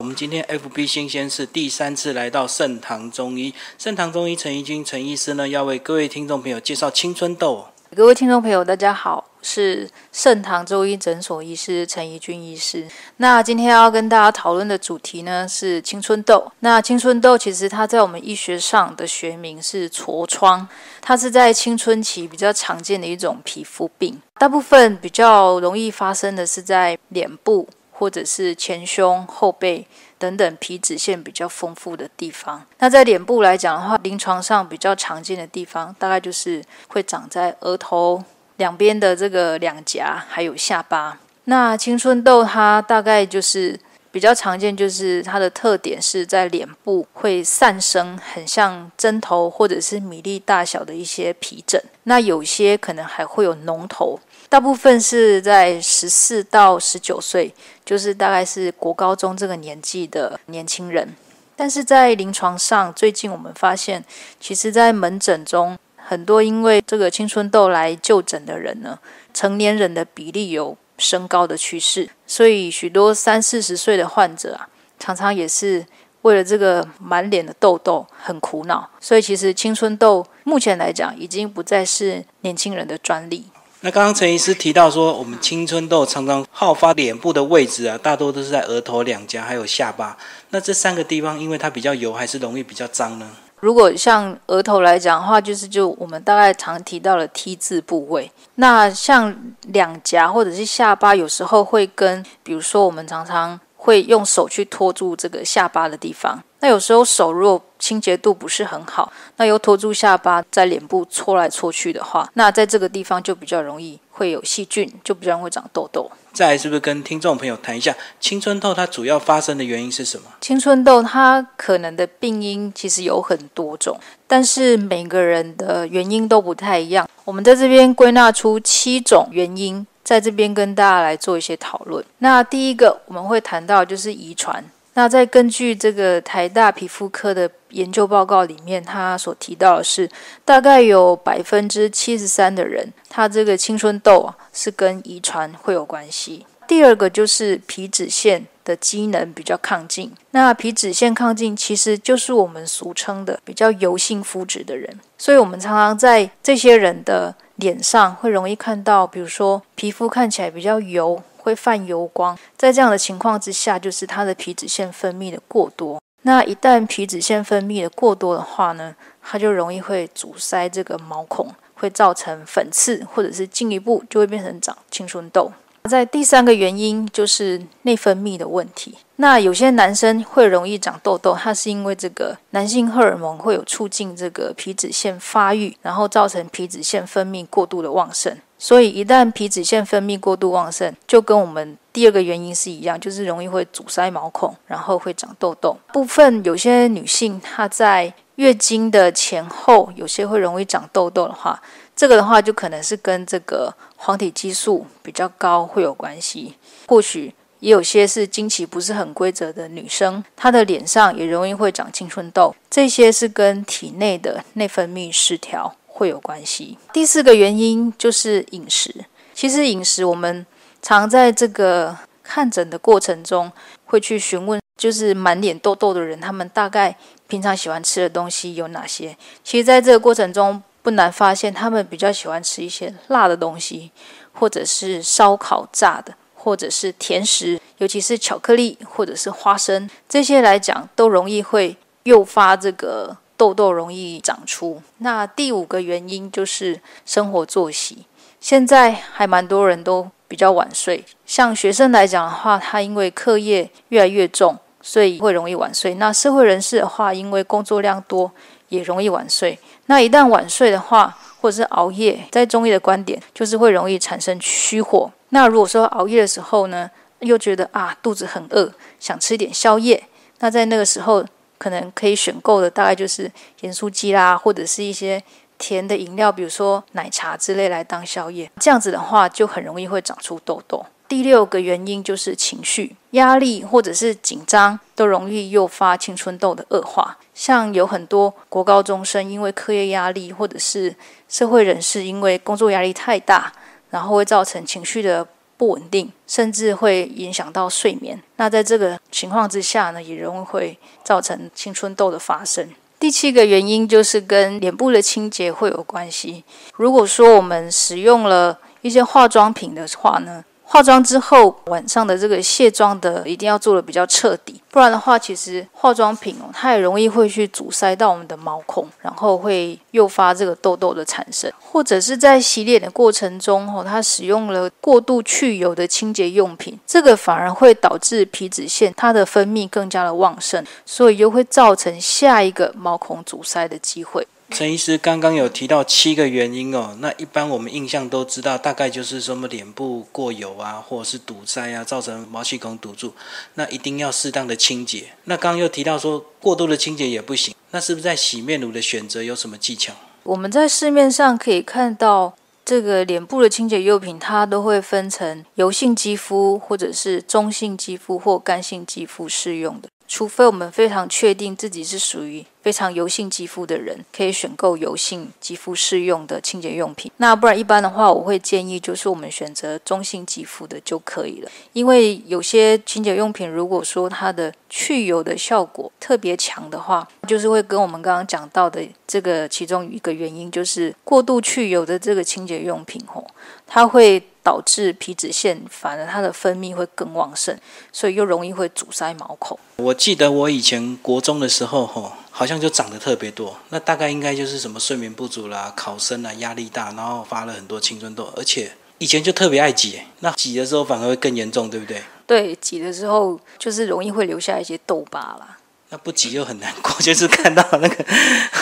我们今天 FB 新鲜是第三次来到盛唐中医，盛唐中医陈怡君陈医师呢，要为各位听众朋友介绍青春痘。各位听众朋友，大家好，是盛唐中医诊所医师陈怡君医师。那今天要跟大家讨论的主题呢是青春痘。那青春痘其实它在我们医学上的学名是痤疮，它是在青春期比较常见的一种皮肤病，大部分比较容易发生的是在脸部。或者是前胸、后背等等皮脂腺比较丰富的地方。那在脸部来讲的话，临床上比较常见的地方，大概就是会长在额头两边的这个两颊，还有下巴。那青春痘它大概就是比较常见，就是它的特点是在脸部会散生很像针头或者是米粒大小的一些皮疹。那有些可能还会有脓头。大部分是在十四到十九岁，就是大概是国高中这个年纪的年轻人。但是在临床上，最近我们发现，其实，在门诊中，很多因为这个青春痘来就诊的人呢，成年人的比例有升高的趋势。所以，许多三四十岁的患者啊，常常也是为了这个满脸的痘痘很苦恼。所以，其实青春痘目前来讲，已经不再是年轻人的专利。那刚刚陈医师提到说，我们青春痘常常好发脸部的位置啊，大多都是在额头、两颊还有下巴。那这三个地方，因为它比较油，还是容易比较脏呢？如果像额头来讲的话，就是就我们大概常提到的 T 字部位。那像两颊或者是下巴，有时候会跟，比如说我们常常会用手去托住这个下巴的地方。那有时候手如果清洁度不是很好，那又托住下巴，在脸部搓来搓去的话，那在这个地方就比较容易会有细菌，就比较容易长痘痘。再来是不是跟听众朋友谈一下青春痘它主要发生的原因是什么？青春痘它可能的病因其实有很多种，但是每个人的原因都不太一样。我们在这边归纳出七种原因，在这边跟大家来做一些讨论。那第一个我们会谈到就是遗传。那在根据这个台大皮肤科的研究报告里面，他所提到的是，大概有百分之七十三的人，他这个青春痘啊是跟遗传会有关系。第二个就是皮脂腺的机能比较亢进，那皮脂腺亢进其实就是我们俗称的比较油性肤质的人，所以我们常常在这些人的脸上会容易看到，比如说皮肤看起来比较油。会泛油光，在这样的情况之下，就是它的皮脂腺分泌的过多。那一旦皮脂腺分泌的过多的话呢，它就容易会阻塞这个毛孔，会造成粉刺，或者是进一步就会变成长青春痘。在第三个原因就是内分泌的问题。那有些男生会容易长痘痘，它是因为这个男性荷尔蒙会有促进这个皮脂腺发育，然后造成皮脂腺分泌过度的旺盛。所以一旦皮脂腺分泌过度旺盛，就跟我们第二个原因是一样，就是容易会阻塞毛孔，然后会长痘痘。部分有些女性她在月经的前后，有些会容易长痘痘的话。这个的话，就可能是跟这个黄体激素比较高会有关系。或许也有些是经期不是很规则的女生，她的脸上也容易会长青春痘。这些是跟体内的内分泌失调会有关系。第四个原因就是饮食。其实饮食，我们常在这个看诊的过程中会去询问，就是满脸痘痘的人，他们大概平常喜欢吃的东西有哪些？其实，在这个过程中，不难发现，他们比较喜欢吃一些辣的东西，或者是烧烤炸的，或者是甜食，尤其是巧克力或者是花生，这些来讲都容易会诱发这个痘痘容易长出。那第五个原因就是生活作息，现在还蛮多人都比较晚睡，像学生来讲的话，他因为课业越来越重，所以会容易晚睡。那社会人士的话，因为工作量多。也容易晚睡。那一旦晚睡的话，或者是熬夜，在中医的观点，就是会容易产生虚火。那如果说熬夜的时候呢，又觉得啊肚子很饿，想吃点宵夜，那在那个时候，可能可以选购的大概就是盐酥鸡啦，或者是一些甜的饮料，比如说奶茶之类来当宵夜。这样子的话，就很容易会长出痘痘。第六个原因就是情绪压力或者是紧张，都容易诱发青春痘的恶化。像有很多国高中生因为课业压力，或者是社会人士因为工作压力太大，然后会造成情绪的不稳定，甚至会影响到睡眠。那在这个情况之下呢，也容易会造成青春痘的发生。第七个原因就是跟脸部的清洁会有关系。如果说我们使用了一些化妆品的话呢？化妆之后，晚上的这个卸妆的一定要做的比较彻底，不然的话，其实化妆品哦，它也容易会去阻塞到我们的毛孔，然后会诱发这个痘痘的产生。或者是在洗脸的过程中哦，它使用了过度去油的清洁用品，这个反而会导致皮脂腺它的分泌更加的旺盛，所以又会造成下一个毛孔阻塞的机会。陈医师刚刚有提到七个原因哦，那一般我们印象都知道，大概就是什么脸部过油啊，或者是堵塞啊，造成毛细孔堵住，那一定要适当的清洁。那刚刚又提到说过度的清洁也不行，那是不是在洗面乳的选择有什么技巧？我们在市面上可以看到这个脸部的清洁用品，它都会分成油性肌肤或者是中性肌肤或干性肌肤适用的。除非我们非常确定自己是属于非常油性肌肤的人，可以选购油性肌肤适用的清洁用品。那不然一般的话，我会建议就是我们选择中性肌肤的就可以了。因为有些清洁用品，如果说它的去油的效果特别强的话，就是会跟我们刚刚讲到的这个其中一个原因，就是过度去油的这个清洁用品吼，它会。导致皮脂腺反而它的分泌会更旺盛，所以又容易会阻塞毛孔。我记得我以前国中的时候，吼，好像就长得特别多。那大概应该就是什么睡眠不足啦、考生啊、压力大，然后发了很多青春痘。而且以前就特别爱挤，那挤的时候反而会更严重，对不对？对，挤的时候就是容易会留下一些痘疤啦。那不急又很难过，就是看到那个，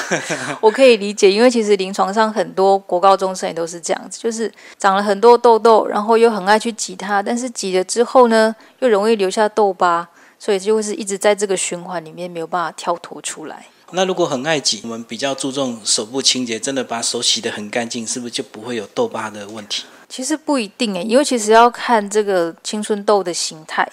我可以理解，因为其实临床上很多国高中生也都是这样子，就是长了很多痘痘，然后又很爱去挤它，但是挤了之后呢，又容易留下痘疤，所以就会是一直在这个循环里面没有办法跳脱出来。那如果很爱挤，我们比较注重手部清洁，真的把手洗得很干净，是不是就不会有痘疤的问题？其实不一定诶，因为其实要看这个青春痘的形态。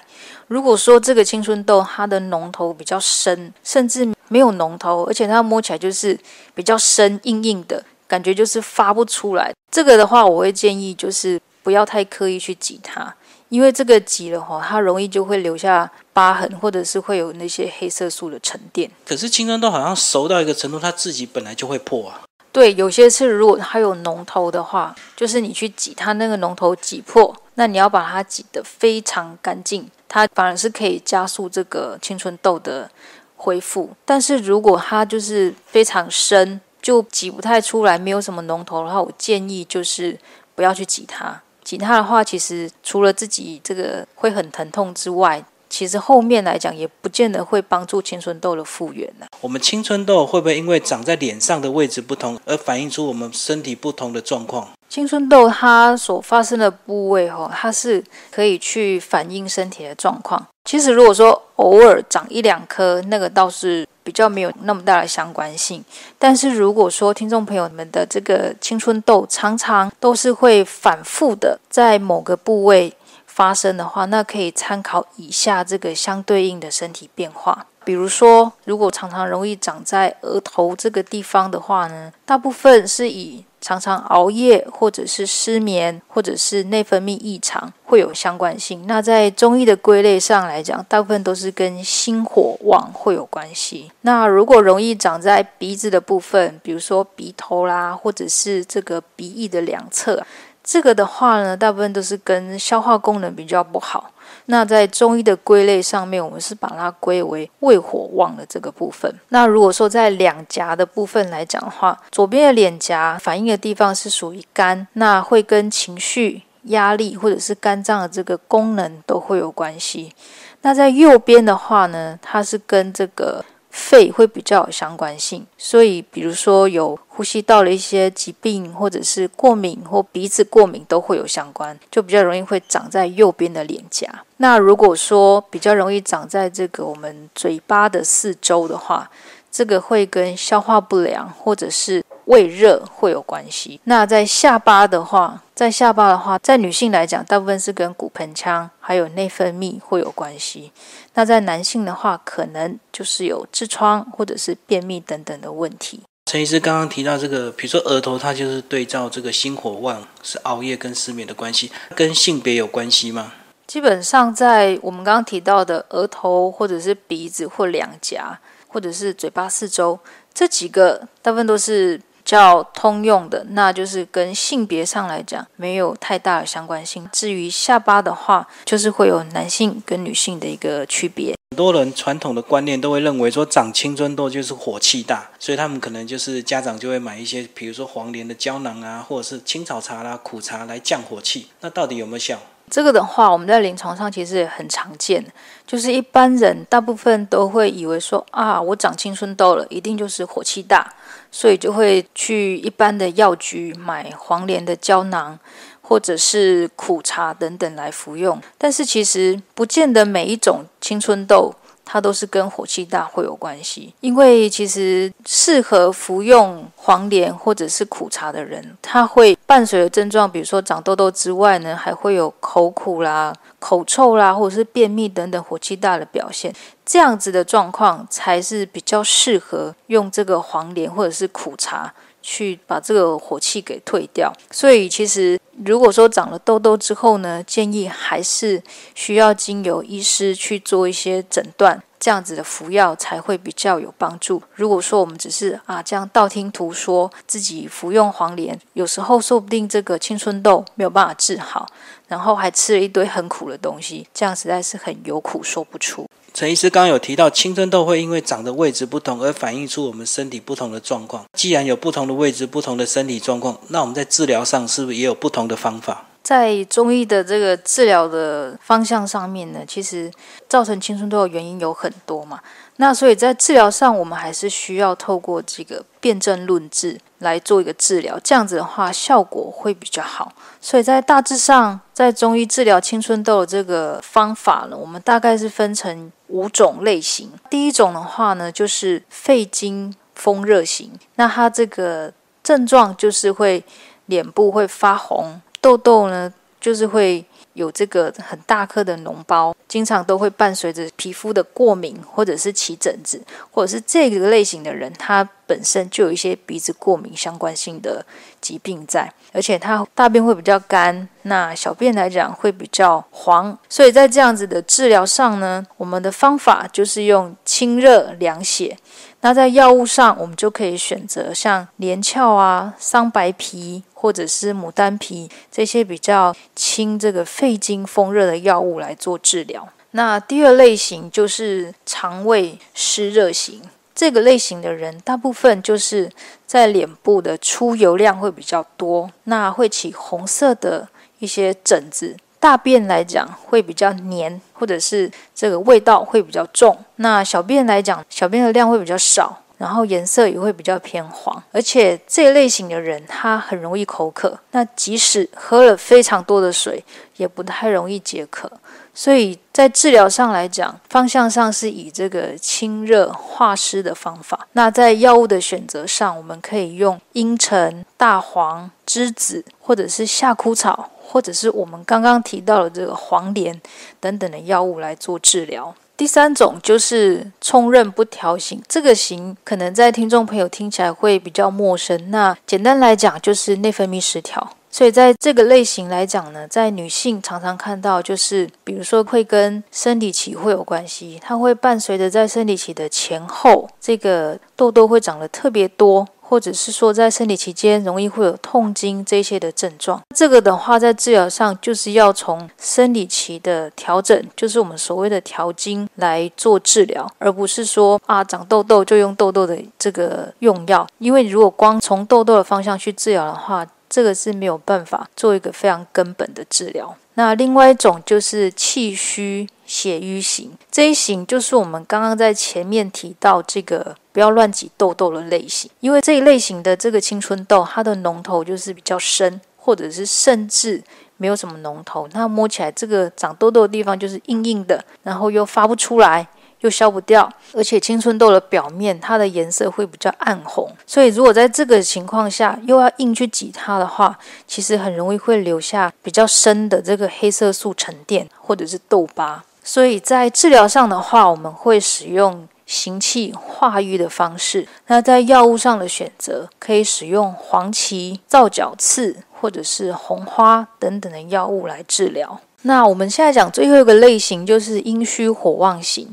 如果说这个青春痘它的脓头比较深，甚至没有脓头，而且它摸起来就是比较深硬硬的感觉，就是发不出来。这个的话，我会建议就是不要太刻意去挤它，因为这个挤了哈，它容易就会留下疤痕，或者是会有那些黑色素的沉淀。可是青春痘好像熟到一个程度，它自己本来就会破啊。对，有些是如果它有脓头的话，就是你去挤它那个脓头挤破，那你要把它挤得非常干净，它反而是可以加速这个青春痘的恢复。但是如果它就是非常深，就挤不太出来，没有什么脓头的话，我建议就是不要去挤它。挤它的话，其实除了自己这个会很疼痛之外，其实后面来讲也不见得会帮助青春痘的复原呢。我们青春痘会不会因为长在脸上的位置不同，而反映出我们身体不同的状况？青春痘它所发生的部位，哈，它是可以去反映身体的状况。其实如果说偶尔长一两颗，那个倒是比较没有那么大的相关性。但是如果说听众朋友们的这个青春痘常常都是会反复的在某个部位。发生的话，那可以参考以下这个相对应的身体变化。比如说，如果常常容易长在额头这个地方的话呢，大部分是以常常熬夜或者是失眠或者是内分泌异常会有相关性。那在中医的归类上来讲，大部分都是跟心火旺会有关系。那如果容易长在鼻子的部分，比如说鼻头啦，或者是这个鼻翼的两侧。这个的话呢，大部分都是跟消化功能比较不好。那在中医的归类上面，我们是把它归为胃火旺的这个部分。那如果说在两颊的部分来讲的话，左边的脸颊反映的地方是属于肝，那会跟情绪、压力或者是肝脏的这个功能都会有关系。那在右边的话呢，它是跟这个。肺会比较有相关性，所以比如说有呼吸道的一些疾病，或者是过敏或鼻子过敏都会有相关，就比较容易会长在右边的脸颊。那如果说比较容易长在这个我们嘴巴的四周的话，这个会跟消化不良或者是。胃热会有关系。那在下巴的话，在下巴的话，在女性来讲，大部分是跟骨盆腔还有内分泌会有关系。那在男性的话，可能就是有痔疮或者是便秘等等的问题。陈医师刚刚提到这个，比如说额头，它就是对照这个心火旺，是熬夜跟失眠的关系，跟性别有关系吗？基本上，在我们刚刚提到的额头，或者是鼻子或两颊，或者是嘴巴四周这几个，大部分都是。较通用的，那就是跟性别上来讲没有太大的相关性。至于下巴的话，就是会有男性跟女性的一个区别。很多人传统的观念都会认为说长青春痘就是火气大，所以他们可能就是家长就会买一些，比如说黄连的胶囊啊，或者是青草茶啦、苦茶来降火气。那到底有没有效？这个的话，我们在临床上其实也很常见，就是一般人大部分都会以为说啊，我长青春痘了，一定就是火气大。所以就会去一般的药局买黄连的胶囊，或者是苦茶等等来服用。但是其实不见得每一种青春痘。它都是跟火气大会有关系，因为其实适合服用黄连或者是苦茶的人，他会伴随的症状，比如说长痘痘之外呢，还会有口苦啦、口臭啦，或者是便秘等等火气大的表现。这样子的状况才是比较适合用这个黄连或者是苦茶去把这个火气给退掉。所以其实。如果说长了痘痘之后呢，建议还是需要经由医师去做一些诊断，这样子的服药才会比较有帮助。如果说我们只是啊这样道听途说，自己服用黄连，有时候说不定这个青春痘没有办法治好，然后还吃了一堆很苦的东西，这样实在是很有苦说不出。陈医师刚有提到，青春痘会因为长的位置不同而反映出我们身体不同的状况。既然有不同的位置、不同的身体状况，那我们在治疗上是不是也有不同的方法？在中医的这个治疗的方向上面呢，其实造成青春痘的原因有很多嘛。那所以在治疗上，我们还是需要透过这个辨证论治来做一个治疗，这样子的话效果会比较好。所以在大致上，在中医治疗青春痘的这个方法呢，我们大概是分成五种类型。第一种的话呢，就是肺经风热型，那它这个症状就是会脸部会发红，痘痘呢就是会。有这个很大颗的脓包，经常都会伴随着皮肤的过敏，或者是起疹子，或者是这个类型的人，他本身就有一些鼻子过敏相关性的疾病在，而且他大便会比较干，那小便来讲会比较黄，所以在这样子的治疗上呢，我们的方法就是用清热凉血。那在药物上，我们就可以选择像连翘啊、桑白皮或者是牡丹皮这些比较清这个肺经风热的药物来做治疗。那第二类型就是肠胃湿热型，这个类型的人大部分就是在脸部的出油量会比较多，那会起红色的一些疹子。大便来讲会比较黏，或者是这个味道会比较重。那小便来讲，小便的量会比较少，然后颜色也会比较偏黄。而且这类型的人，他很容易口渴。那即使喝了非常多的水，也不太容易解渴。所以在治疗上来讲，方向上是以这个清热化湿的方法。那在药物的选择上，我们可以用茵陈、大黄、栀子，或者是夏枯草。或者是我们刚刚提到的这个黄连等等的药物来做治疗。第三种就是冲任不调型，这个型可能在听众朋友听起来会比较陌生。那简单来讲就是内分泌失调。所以在这个类型来讲呢，在女性常常看到就是，比如说会跟生理期会有关系，它会伴随着在生理期的前后，这个痘痘会长得特别多。或者是说，在生理期间容易会有痛经这些的症状，这个的话，在治疗上就是要从生理期的调整，就是我们所谓的调经来做治疗，而不是说啊长痘痘就用痘痘的这个用药，因为如果光从痘痘的方向去治疗的话，这个是没有办法做一个非常根本的治疗。那另外一种就是气虚。血瘀型这一型就是我们刚刚在前面提到这个不要乱挤痘痘的类型，因为这一类型的这个青春痘，它的脓头就是比较深，或者是甚至没有什么脓头，那摸起来这个长痘痘的地方就是硬硬的，然后又发不出来，又消不掉，而且青春痘的表面它的颜色会比较暗红，所以如果在这个情况下又要硬去挤它的话，其实很容易会留下比较深的这个黑色素沉淀或者是痘疤。所以在治疗上的话，我们会使用行气化瘀的方式。那在药物上的选择，可以使用黄芪、皂角刺或者是红花等等的药物来治疗。那我们现在讲最后一个类型，就是阴虚火旺型。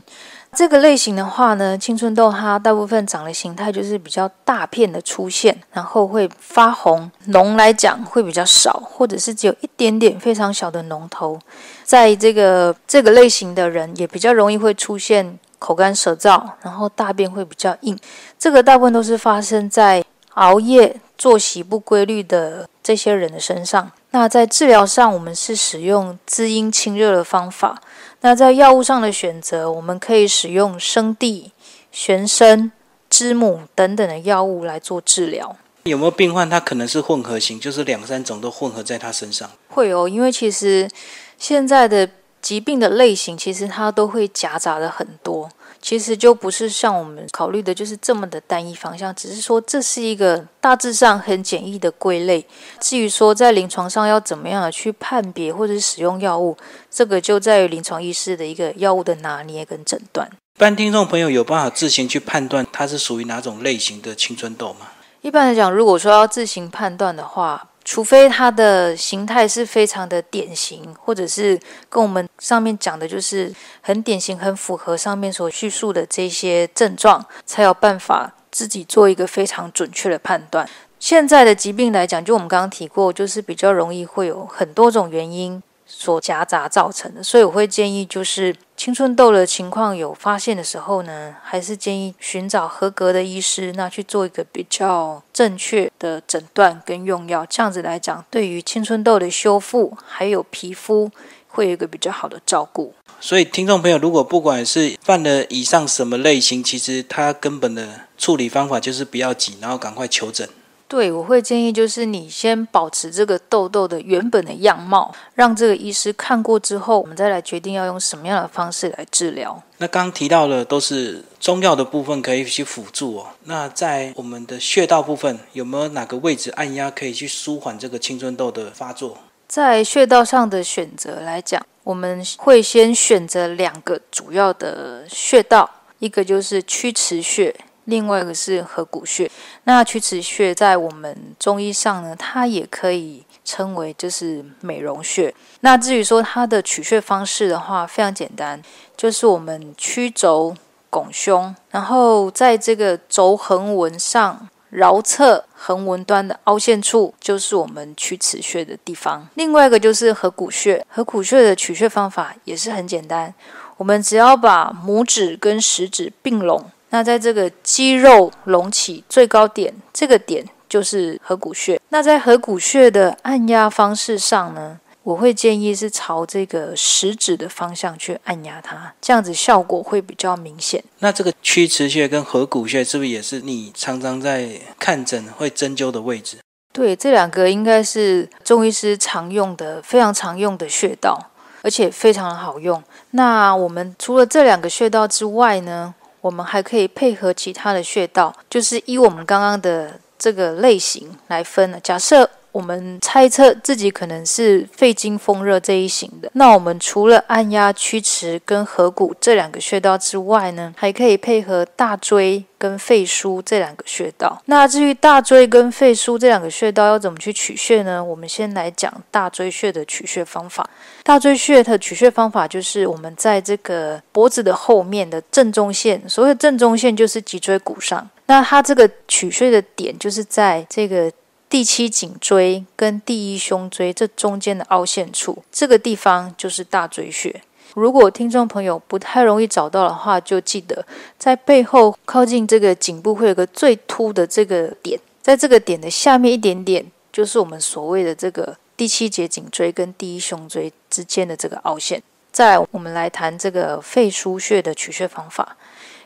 这个类型的话呢，青春痘它大部分长的形态就是比较大片的出现，然后会发红，脓来讲会比较少，或者是只有一点点非常小的脓头。在这个这个类型的人，也比较容易会出现口干舌燥，然后大便会比较硬。这个大部分都是发生在熬夜、作息不规律的这些人的身上。那在治疗上，我们是使用滋阴清热的方法。那在药物上的选择，我们可以使用生地、玄参、知母等等的药物来做治疗。有没有病患他可能是混合型，就是两三种都混合在他身上？会哦，因为其实现在的疾病的类型，其实它都会夹杂的很多。其实就不是像我们考虑的，就是这么的单一方向，只是说这是一个大致上很简易的归类。至于说在临床上要怎么样的去判别或者是使用药物，这个就在于临床医师的一个药物的拿捏跟诊断。一般听众朋友有办法自行去判断它是属于哪种类型的青春痘吗？一般来讲，如果说要自行判断的话，除非它的形态是非常的典型，或者是跟我们上面讲的，就是很典型、很符合上面所叙述的这些症状，才有办法自己做一个非常准确的判断。现在的疾病来讲，就我们刚刚提过，就是比较容易会有很多种原因。所夹杂造成的，所以我会建议，就是青春痘的情况有发现的时候呢，还是建议寻找合格的医师，那去做一个比较正确的诊断跟用药。这样子来讲，对于青春痘的修复还有皮肤，会有一个比较好的照顾。所以，听众朋友，如果不管是犯了以上什么类型，其实他根本的处理方法就是不要急，然后赶快求诊。对，我会建议就是你先保持这个痘痘的原本的样貌，让这个医师看过之后，我们再来决定要用什么样的方式来治疗。那刚刚提到了都是中药的部分可以去辅助哦。那在我们的穴道部分，有没有哪个位置按压可以去舒缓这个青春痘的发作？在穴道上的选择来讲，我们会先选择两个主要的穴道，一个就是曲池穴。另外一个是合谷穴，那曲池穴在我们中医上呢，它也可以称为就是美容穴。那至于说它的取穴方式的话，非常简单，就是我们曲肘拱胸，然后在这个肘横纹上桡侧横纹端的凹陷处，就是我们曲池穴的地方。另外一个就是合谷穴，合谷穴的取穴方法也是很简单，我们只要把拇指跟食指并拢。那在这个肌肉隆起最高点，这个点就是合谷穴。那在合谷穴的按压方式上呢，我会建议是朝这个食指的方向去按压它，这样子效果会比较明显。那这个曲池穴跟合谷穴是不是也是你常常在看诊会针灸的位置？对，这两个应该是中医师常用的、非常常用的穴道，而且非常的好用。那我们除了这两个穴道之外呢？我们还可以配合其他的穴道，就是依我们刚刚的这个类型来分了。假设。我们猜测自己可能是肺经风热这一型的，那我们除了按压曲池跟合谷这两个穴道之外呢，还可以配合大椎跟肺腧这两个穴道。那至于大椎跟肺腧这两个穴道要怎么去取穴呢？我们先来讲大椎穴的取穴方法。大椎穴的取穴方法就是我们在这个脖子的后面的正中线，所谓正中线就是脊椎骨上。那它这个取穴的点就是在这个。第七颈椎跟第一胸椎这中间的凹陷处，这个地方就是大椎穴。如果听众朋友不太容易找到的话，就记得在背后靠近这个颈部会有个最凸的这个点，在这个点的下面一点点，就是我们所谓的这个第七节颈椎跟第一胸椎之间的这个凹陷。再来，我们来谈这个肺腧穴的取穴方法。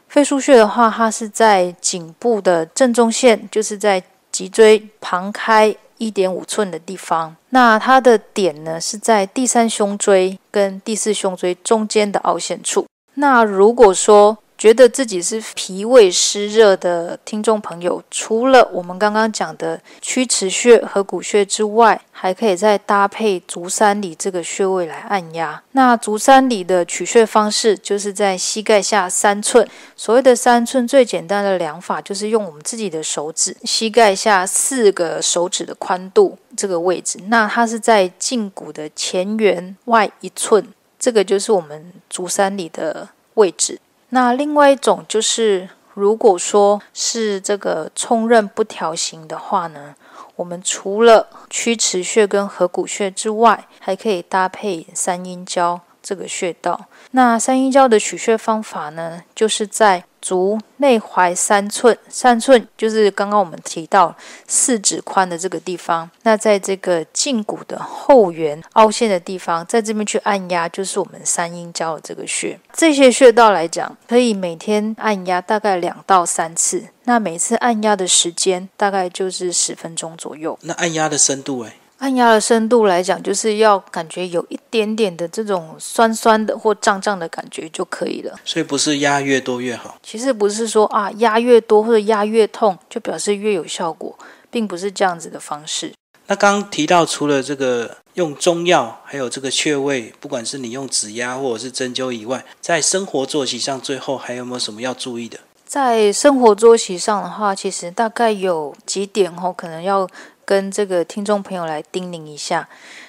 肺腧穴的话，它是在颈部的正中线，就是在。脊椎旁开一点五寸的地方，那它的点呢是在第三胸椎跟第四胸椎中间的凹陷处。那如果说觉得自己是脾胃湿热的听众朋友，除了我们刚刚讲的曲池穴和骨穴之外，还可以再搭配足三里这个穴位来按压。那足三里的取穴方式，就是在膝盖下三寸。所谓的三寸，最简单的量法就是用我们自己的手指，膝盖下四个手指的宽度这个位置。那它是在胫骨的前缘外一寸，这个就是我们足三里的位置。那另外一种就是，如果说是这个冲任不调型的话呢，我们除了曲池穴跟合谷穴之外，还可以搭配三阴交这个穴道。那三阴交的取穴方法呢，就是在。足内踝三寸，三寸就是刚刚我们提到四指宽的这个地方。那在这个胫骨的后缘凹陷的地方，在这边去按压，就是我们三阴交的这个穴。这些穴道来讲，可以每天按压大概两到三次。那每次按压的时间大概就是十分钟左右。那按压的深度诶？按压的深度来讲，就是要感觉有一点点的这种酸酸的或胀胀的感觉就可以了。所以不是压越多越好。其实不是说啊压越多或者压越痛就表示越有效果，并不是这样子的方式。那刚刚提到，除了这个用中药，还有这个穴位，不管是你用指压或者是针灸以外，在生活作息上，最后还有没有什么要注意的？在生活作息上的话，其实大概有几点哦，可能要。跟这个听众朋友来叮咛一下，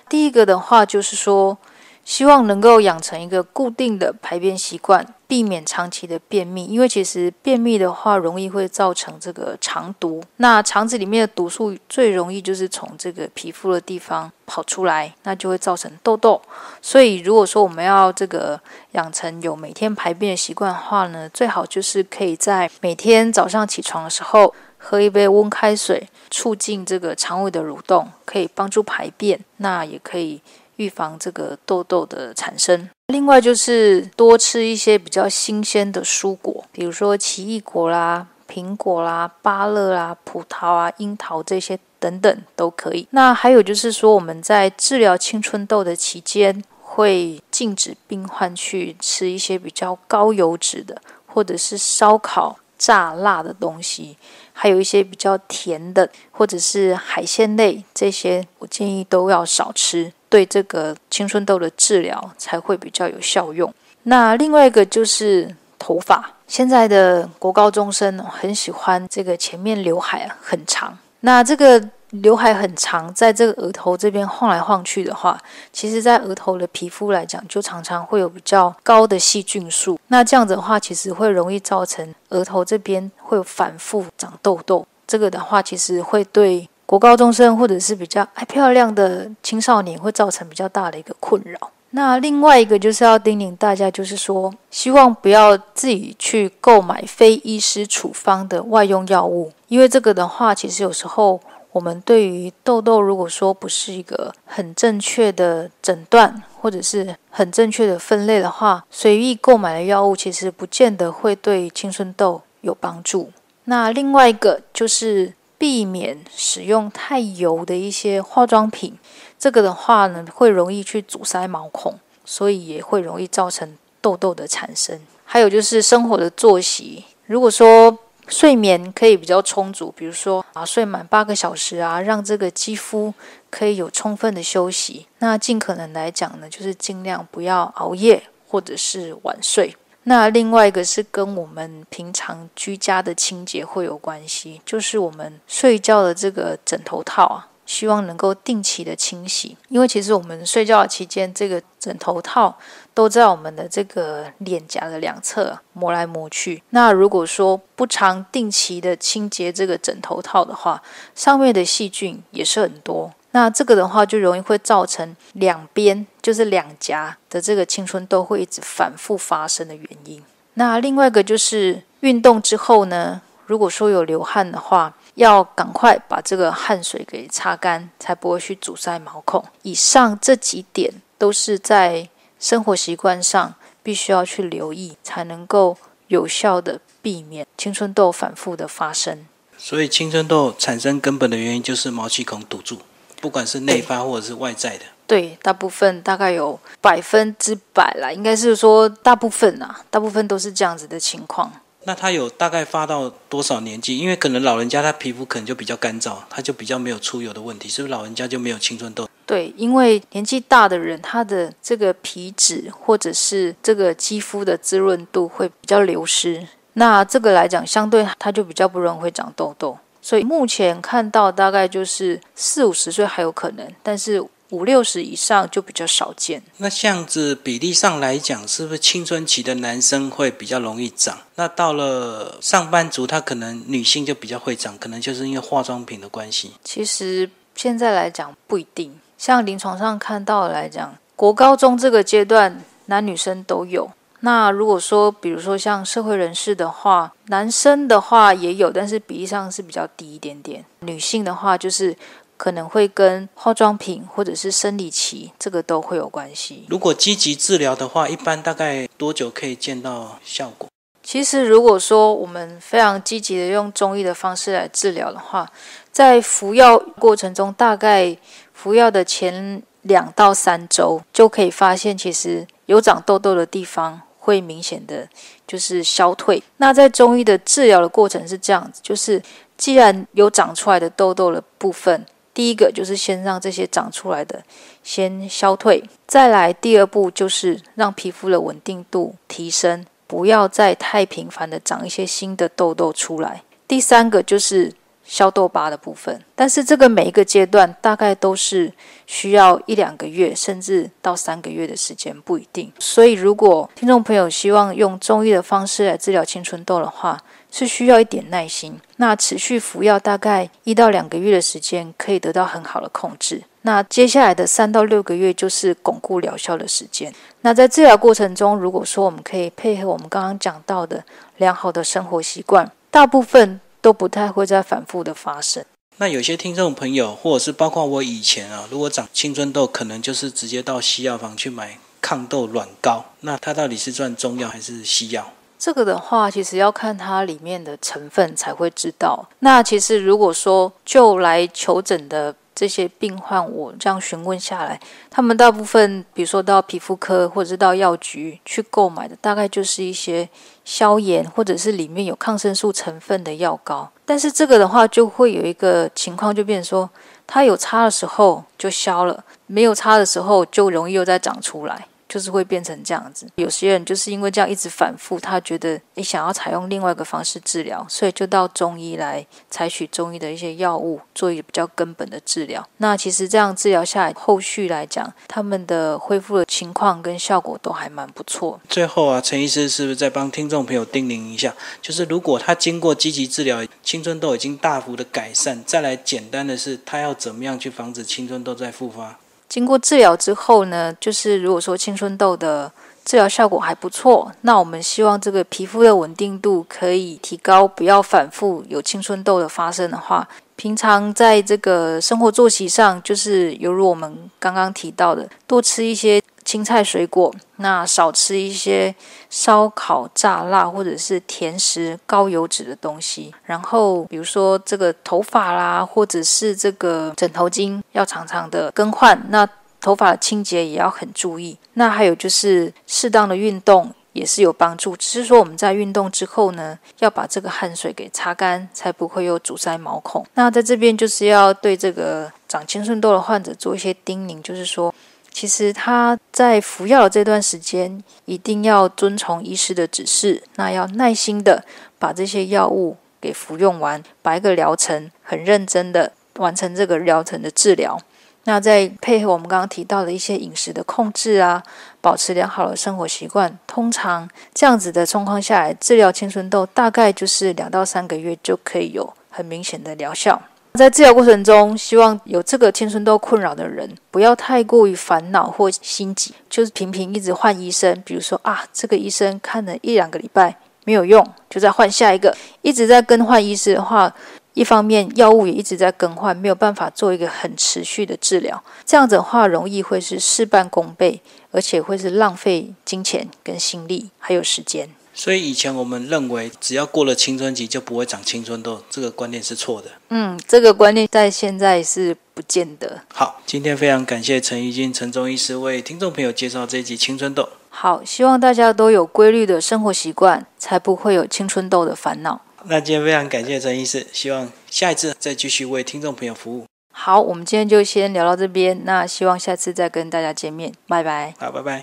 第一个的话就是说，希望能够养成一个固定的排便习惯，避免长期的便秘。因为其实便秘的话，容易会造成这个肠毒。那肠子里面的毒素最容易就是从这个皮肤的地方跑出来，那就会造成痘痘。所以如果说我们要这个养成有每天排便的习惯的话呢，最好就是可以在每天早上起床的时候。喝一杯温开水，促进这个肠胃的蠕动，可以帮助排便，那也可以预防这个痘痘的产生。另外就是多吃一些比较新鲜的蔬果，比如说奇异果啦、苹果啦、芭乐啦、葡萄啊、樱桃这些等等都可以。那还有就是说，我们在治疗青春痘的期间，会禁止病患去吃一些比较高油脂的，或者是烧烤、炸辣的东西。还有一些比较甜的，或者是海鲜类，这些我建议都要少吃，对这个青春痘的治疗才会比较有效用。那另外一个就是头发，现在的国高中生很喜欢这个前面刘海很长，那这个。刘海很长，在这个额头这边晃来晃去的话，其实，在额头的皮肤来讲，就常常会有比较高的细菌数。那这样子的话，其实会容易造成额头这边会有反复长痘痘。这个的话，其实会对国高中生或者是比较爱漂亮的青少年，会造成比较大的一个困扰。那另外一个就是要叮咛大家，就是说，希望不要自己去购买非医师处方的外用药物，因为这个的话，其实有时候。我们对于痘痘，如果说不是一个很正确的诊断，或者是很正确的分类的话，随意购买的药物其实不见得会对青春痘有帮助。那另外一个就是避免使用太油的一些化妆品，这个的话呢，会容易去阻塞毛孔，所以也会容易造成痘痘的产生。还有就是生活的作息，如果说睡眠可以比较充足，比如说啊，睡满八个小时啊，让这个肌肤可以有充分的休息。那尽可能来讲呢，就是尽量不要熬夜或者是晚睡。那另外一个是跟我们平常居家的清洁会有关系，就是我们睡觉的这个枕头套啊。希望能够定期的清洗，因为其实我们睡觉期间，这个枕头套都在我们的这个脸颊的两侧磨来磨去。那如果说不常定期的清洁这个枕头套的话，上面的细菌也是很多。那这个的话就容易会造成两边就是两颊的这个青春痘会一直反复发生的原因。那另外一个就是运动之后呢，如果说有流汗的话。要赶快把这个汗水给擦干，才不会去阻塞毛孔。以上这几点都是在生活习惯上必须要去留意，才能够有效的避免青春痘反复的发生。所以，青春痘产生根本的原因就是毛细孔堵住，不管是内发或者是外在的。对，大部分大概有百分之百啦，应该是说大部分啊，大部分都是这样子的情况。那他有大概发到多少年纪？因为可能老人家他皮肤可能就比较干燥，他就比较没有出油的问题，是不是老人家就没有青春痘？对，因为年纪大的人，他的这个皮脂或者是这个肌肤的滋润度会比较流失，那这个来讲，相对他就比较不容易会长痘痘。所以目前看到大概就是四五十岁还有可能，但是。五六十以上就比较少见。那这样子比例上来讲，是不是青春期的男生会比较容易长？那到了上班族，他可能女性就比较会长，可能就是因为化妆品的关系。其实现在来讲不一定，像临床上看到来讲，国高中这个阶段男女生都有。那如果说，比如说像社会人士的话，男生的话也有，但是比例上是比较低一点点。女性的话就是。可能会跟化妆品或者是生理期这个都会有关系。如果积极治疗的话，一般大概多久可以见到效果？其实如果说我们非常积极的用中医的方式来治疗的话，在服药过程中，大概服药的前两到三周就可以发现，其实有长痘痘的地方会明显的就是消退。那在中医的治疗的过程是这样子，就是既然有长出来的痘痘的部分。第一个就是先让这些长出来的先消退，再来第二步就是让皮肤的稳定度提升，不要再太频繁的长一些新的痘痘出来。第三个就是消痘疤的部分，但是这个每一个阶段大概都是需要一两个月，甚至到三个月的时间，不一定。所以如果听众朋友希望用中医的方式来治疗青春痘的话，是需要一点耐心，那持续服药大概一到两个月的时间，可以得到很好的控制。那接下来的三到六个月就是巩固疗效的时间。那在治疗过程中，如果说我们可以配合我们刚刚讲到的良好的生活习惯，大部分都不太会再反复的发生。那有些听众朋友，或者是包括我以前啊，如果长青春痘，可能就是直接到西药房去买抗痘软膏。那它到底是算中药还是西药？这个的话，其实要看它里面的成分才会知道。那其实如果说就来求诊的这些病患，我这样询问下来，他们大部分，比如说到皮肤科或者是到药局去购买的，大概就是一些消炎或者是里面有抗生素成分的药膏。但是这个的话，就会有一个情况，就变成说，它有擦的时候就消了，没有擦的时候就容易又再长出来。就是会变成这样子，有些人就是因为这样一直反复，他觉得你想要采用另外一个方式治疗，所以就到中医来采取中医的一些药物，做一个比较根本的治疗。那其实这样治疗下来，后续来讲，他们的恢复的情况跟效果都还蛮不错。最后啊，陈医师是不是再帮听众朋友叮咛一下？就是如果他经过积极治疗，青春痘已经大幅的改善，再来简单的是，他要怎么样去防止青春痘再复发？经过治疗之后呢，就是如果说青春痘的治疗效果还不错，那我们希望这个皮肤的稳定度可以提高，不要反复有青春痘的发生的话，平常在这个生活作息上，就是犹如我们刚刚提到的，多吃一些。青菜、水果，那少吃一些烧烤、炸辣或者是甜食、高油脂的东西。然后，比如说这个头发啦，或者是这个枕头巾，要常常的更换。那头发的清洁也要很注意。那还有就是适当的运动也是有帮助，只是说我们在运动之后呢，要把这个汗水给擦干，才不会有阻塞毛孔。那在这边就是要对这个长青春痘的患者做一些叮咛，就是说。其实他在服药的这段时间，一定要遵从医师的指示，那要耐心的把这些药物给服用完，把一个疗程很认真的完成这个疗程的治疗。那再配合我们刚刚提到的一些饮食的控制啊，保持良好的生活习惯，通常这样子的状况下来，治疗青春痘大概就是两到三个月就可以有很明显的疗效。在治疗过程中，希望有这个青春痘困扰的人不要太过于烦恼或心急，就是频频一直换医生。比如说啊，这个医生看了一两个礼拜没有用，就再换下一个。一直在更换医师的话，一方面药物也一直在更换，没有办法做一个很持续的治疗。这样子的话，容易会是事半功倍，而且会是浪费金钱、跟心力还有时间。所以以前我们认为，只要过了青春期就不会长青春痘，这个观念是错的。嗯，这个观念在现在是不见得。好，今天非常感谢陈怡君、陈中医师为听众朋友介绍这一集青春痘。好，希望大家都有规律的生活习惯，才不会有青春痘的烦恼。那今天非常感谢陈医师，希望下一次再继续为听众朋友服务。好，我们今天就先聊到这边，那希望下次再跟大家见面，拜拜。好，拜拜。